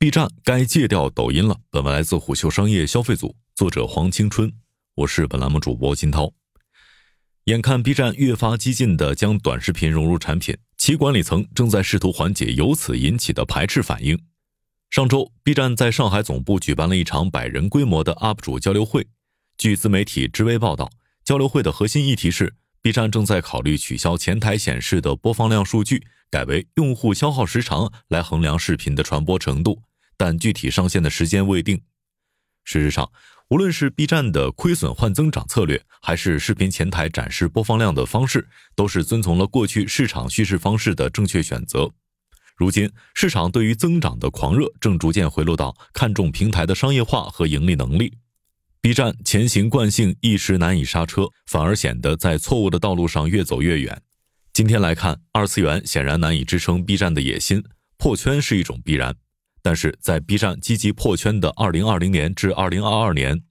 B 站该戒掉抖音了。本文来自虎嗅商业消费组，作者黄青春，我是本栏目主播金涛。眼看 B 站越发激进地将短视频融入产品，其管理层正在试图缓解由此引起的排斥反应。上周，B 站在上海总部举办了一场百人规模的 UP 主交流会。据自媒体知微报道，交流会的核心议题是 B 站正在考虑取消前台显示的播放量数据，改为用户消耗时长来衡量视频的传播程度。但具体上线的时间未定。事实上，无论是 B 站的亏损换增长策略，还是视频前台展示播放量的方式，都是遵从了过去市场叙事方式的正确选择。如今，市场对于增长的狂热正逐渐回落到看重平台的商业化和盈利能力。B 站前行惯性一时难以刹车，反而显得在错误的道路上越走越远。今天来看，二次元显然难以支撑 B 站的野心，破圈是一种必然。但是在 B 站积极破圈的2020年至2022年，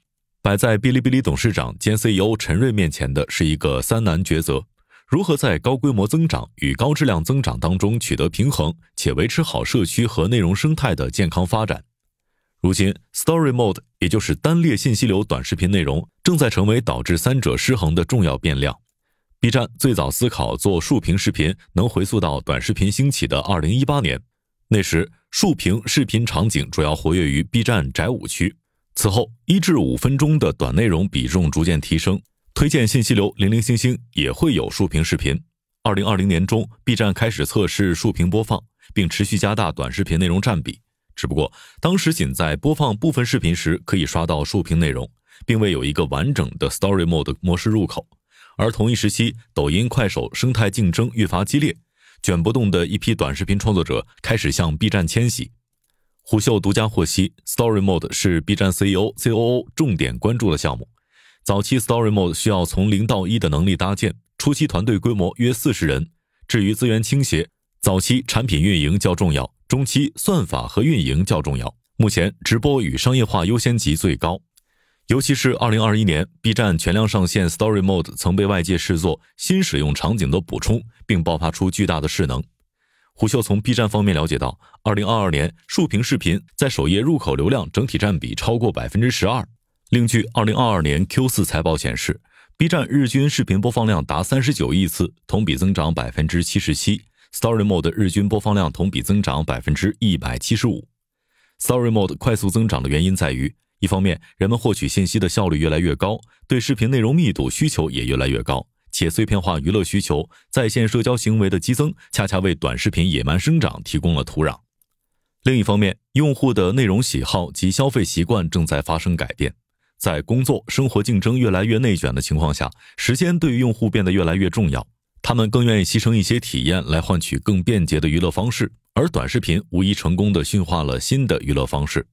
摆在哔哩哔哩董事长兼 CEO 陈瑞面前的是一个三难抉择：如何在高规模增长与高质量增长当中取得平衡，且维持好社区和内容生态的健康发展。如今，Story Mode 也就是单列信息流短视频内容，正在成为导致三者失衡的重要变量。B 站最早思考做竖屏视频，能回溯到短视频兴起的2018年，那时。竖屏视频场景主要活跃于 B 站宅舞区，此后一至五分钟的短内容比重逐渐提升，推荐信息流零零星星也会有竖屏视频。二零二零年中，B 站开始测试竖屏播放，并持续加大短视频内容占比。只不过当时仅在播放部分视频时可以刷到竖屏内容，并未有一个完整的 Story Mode 模式入口。而同一时期，抖音、快手生态竞争愈发激烈。卷不动的一批短视频创作者开始向 B 站迁徙。虎嗅独家获悉，Story Mode 是 B 站 CEO、COO 重点关注的项目。早期 Story Mode 需要从零到一的能力搭建，初期团队规模约四十人。至于资源倾斜，早期产品运营较重要，中期算法和运营较重要。目前直播与商业化优先级最高。尤其是2021年，B 站全量上线 Story Mode，曾被外界视作新使用场景的补充，并爆发出巨大的势能。虎嗅从 B 站方面了解到，2022年竖屏视频在首页入口流量整体占比超过百分之十二。另据2022年 Q4 财报显示，B 站日均视频播放量达三十九亿次，同比增长百分之七十七；Story Mode 日均播放量同比增长百分之一百七十五。Story Mode 快速增长的原因在于。一方面，人们获取信息的效率越来越高，对视频内容密度需求也越来越高，且碎片化娱乐需求、在线社交行为的激增，恰恰为短视频野蛮生长提供了土壤。另一方面，用户的内容喜好及消费习惯正在发生改变，在工作生活竞争越来越内卷的情况下，时间对于用户变得越来越重要，他们更愿意牺牲一些体验来换取更便捷的娱乐方式，而短视频无疑成功的驯化了新的娱乐方式。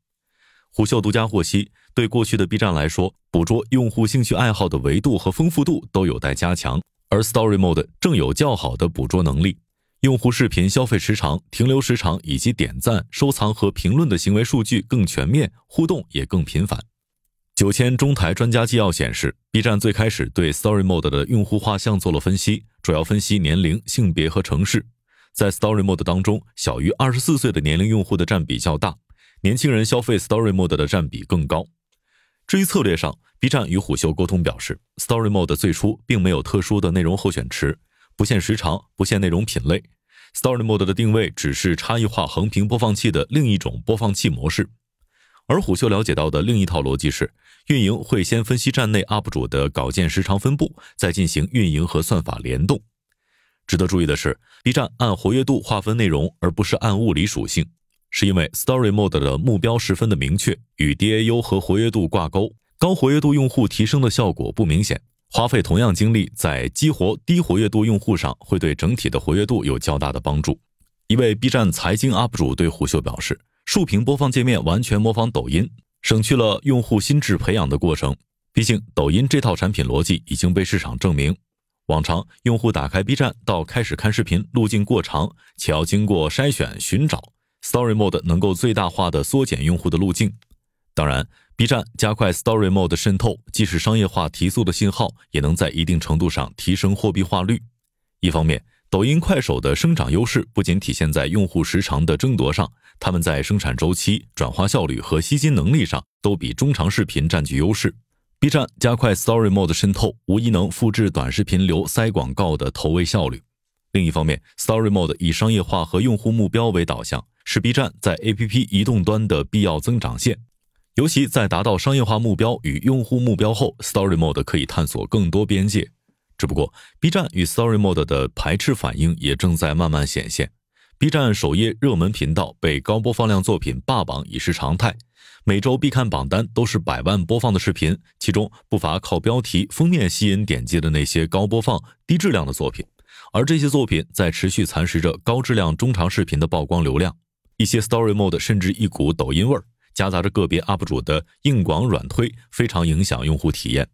虎嗅独家获悉，对过去的 B 站来说，捕捉用户兴趣爱好的维度和丰富度都有待加强，而 Story Mode 正有较好的捕捉能力。用户视频消费时长、停留时长以及点赞、收藏和评论的行为数据更全面，互动也更频繁。九千中台专家纪要显示，B 站最开始对 Story Mode 的用户画像做了分析，主要分析年龄、性别和城市。在 Story Mode 当中，小于二十四岁的年龄用户的占比较大。年轻人消费 Story Mode 的占比更高。至于策略上，B 站与虎嗅沟通表示，Story Mode 最初并没有特殊的内容候选池，不限时长，不限内容品类。Story Mode 的定位只是差异化横屏播放器的另一种播放器模式。而虎嗅了解到的另一套逻辑是，运营会先分析站内 UP 主的稿件时长分布，再进行运营和算法联动。值得注意的是，B 站按活跃度划分内容，而不是按物理属性。是因为 Story Mode 的目标十分的明确，与 DAU 和活跃度挂钩，高活跃度用户提升的效果不明显。花费同样精力在激活低活跃度用户上，会对整体的活跃度有较大的帮助。一位 B 站财经 UP 主对虎嗅表示，竖屏播放界面完全模仿抖音，省去了用户心智培养的过程。毕竟抖音这套产品逻辑已经被市场证明。往常用户打开 B 站到开始看视频路径过长，且要经过筛选寻找。Story Mode 能够最大化的缩减用户的路径，当然，B 站加快 Story Mode 渗透，既是商业化提速的信号，也能在一定程度上提升货币化率。一方面，抖音、快手的生长优势不仅体现在用户时长的争夺上，他们在生产周期、转化效率和吸金能力上都比中长视频占据优势。B 站加快 Story Mode 渗透，无疑能复制短视频流塞广告的投喂效率。另一方面，Story Mode 以商业化和用户目标为导向，是 B 站在 APP 移动端的必要增长线。尤其在达到商业化目标与用户目标后，Story Mode 可以探索更多边界。只不过，B 站与 Story Mode 的排斥反应也正在慢慢显现。B 站首页热门频道被高播放量作品霸榜已是常态，每周必看榜单都是百万播放的视频，其中不乏靠标题、封面吸引点击的那些高播放、低质量的作品。而这些作品在持续蚕食着高质量中长视频的曝光流量，一些 Story Mode 甚至一股抖音味儿，夹杂着个别 UP 主的硬广软推，非常影响用户体验。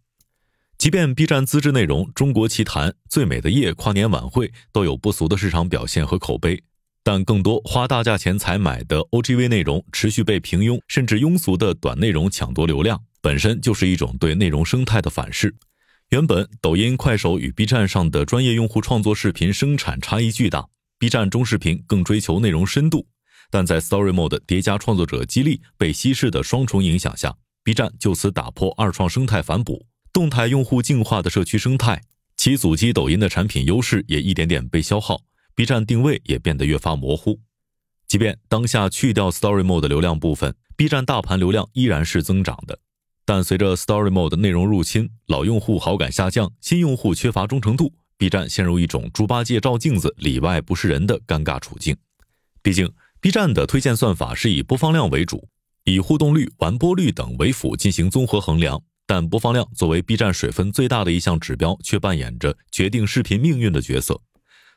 即便 B 站自制内容《中国奇谭》《最美的夜》跨年晚会都有不俗的市场表现和口碑，但更多花大价钱才买的 OGV 内容持续被平庸甚至庸俗的短内容抢夺流量，本身就是一种对内容生态的反噬。原本抖音、快手与 B 站上的专业用户创作视频生产差异巨大，B 站中视频更追求内容深度，但在 Story Mode 叠加创作者激励被稀释的双重影响下，B 站就此打破二创生态反哺。动态用户净化的社区生态，其阻击抖音的产品优势也一点点被消耗，B 站定位也变得越发模糊。即便当下去掉 Story Mode 流量部分，B 站大盘流量依然是增长的。但随着 Story Mode 内容入侵，老用户好感下降，新用户缺乏忠诚度，B 站陷入一种猪八戒照镜子里外不是人的尴尬处境。毕竟，B 站的推荐算法是以播放量为主，以互动率、完播率等为辅进行综合衡量。但播放量作为 B 站水分最大的一项指标，却扮演着决定视频命运的角色。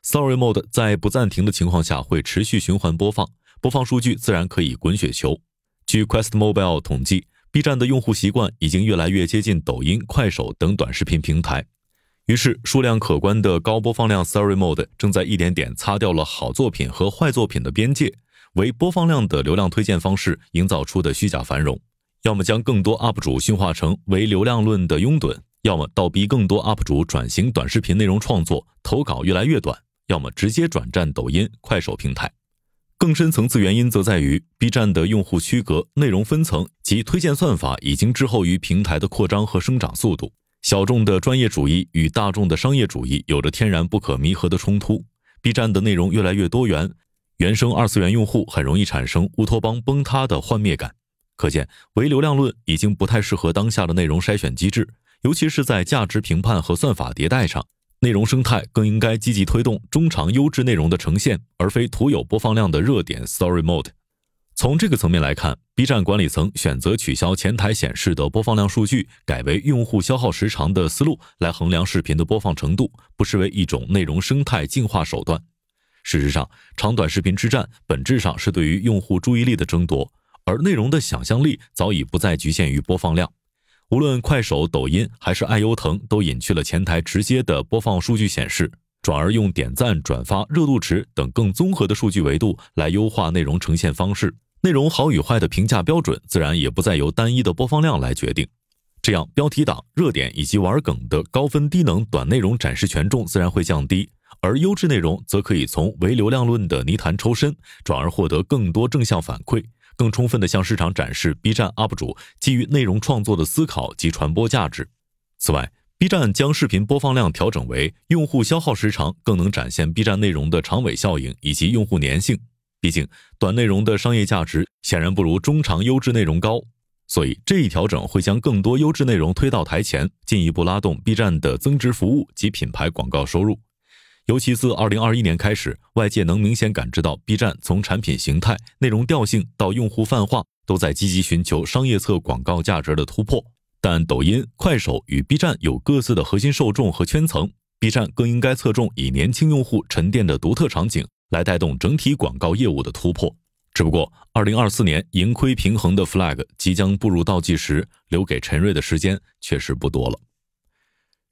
Sorry Mode 在不暂停的情况下会持续循环播放，播放数据自然可以滚雪球。据 Quest Mobile 统计，B 站的用户习惯已经越来越接近抖音、快手等短视频平台，于是数量可观的高播放量 Story Mode 正在一点点擦掉了好作品和坏作品的边界，为播放量的流量推荐方式营造出的虚假繁荣。要么将更多 UP 主驯化成为流量论的拥趸，要么倒逼更多 UP 主转型短视频内容创作，投稿越来越短，要么直接转战抖音、快手平台。更深层次原因则在于 B 站的用户区隔、内容分层及推荐算法已经滞后于平台的扩张和生长速度。小众的专业主义与大众的商业主义有着天然不可弥合的冲突。B 站的内容越来越多元，原生二次元用户很容易产生乌托邦崩塌的幻灭感。可见，唯流量论已经不太适合当下的内容筛选机制，尤其是在价值评判和算法迭代上，内容生态更应该积极推动中长优质内容的呈现，而非徒有播放量的热点 Story Mode。从这个层面来看，B 站管理层选择取消前台显示的播放量数据，改为用户消耗时长的思路来衡量视频的播放程度，不失为一种内容生态净化手段。事实上，长短视频之战本质上是对于用户注意力的争夺。而内容的想象力早已不再局限于播放量，无论快手、抖音还是爱优腾，都隐去了前台直接的播放数据显示，转而用点赞、转发、热度值等更综合的数据维度来优化内容呈现方式。内容好与坏的评价标准自然也不再由单一的播放量来决定，这样标题党、热点以及玩梗的高分低能短内容展示权重自然会降低，而优质内容则可以从唯流量论的泥潭抽身，转而获得更多正向反馈。更充分地向市场展示 B 站 UP 主基于内容创作的思考及传播价值。此外，B 站将视频播放量调整为用户消耗时长，更能展现 B 站内容的长尾效应以及用户粘性。毕竟，短内容的商业价值显然不如中长优质内容高，所以这一调整会将更多优质内容推到台前，进一步拉动 B 站的增值服务及品牌广告收入。尤其自二零二一年开始，外界能明显感知到 B 站从产品形态、内容调性到用户泛化，都在积极寻求商业侧广告价值的突破。但抖音、快手与 B 站有各自的核心受众和圈层，B 站更应该侧重以年轻用户沉淀的独特场景来带动整体广告业务的突破。只不过，二零二四年盈亏平衡的 flag 即将步入倒计时，留给陈瑞的时间确实不多了。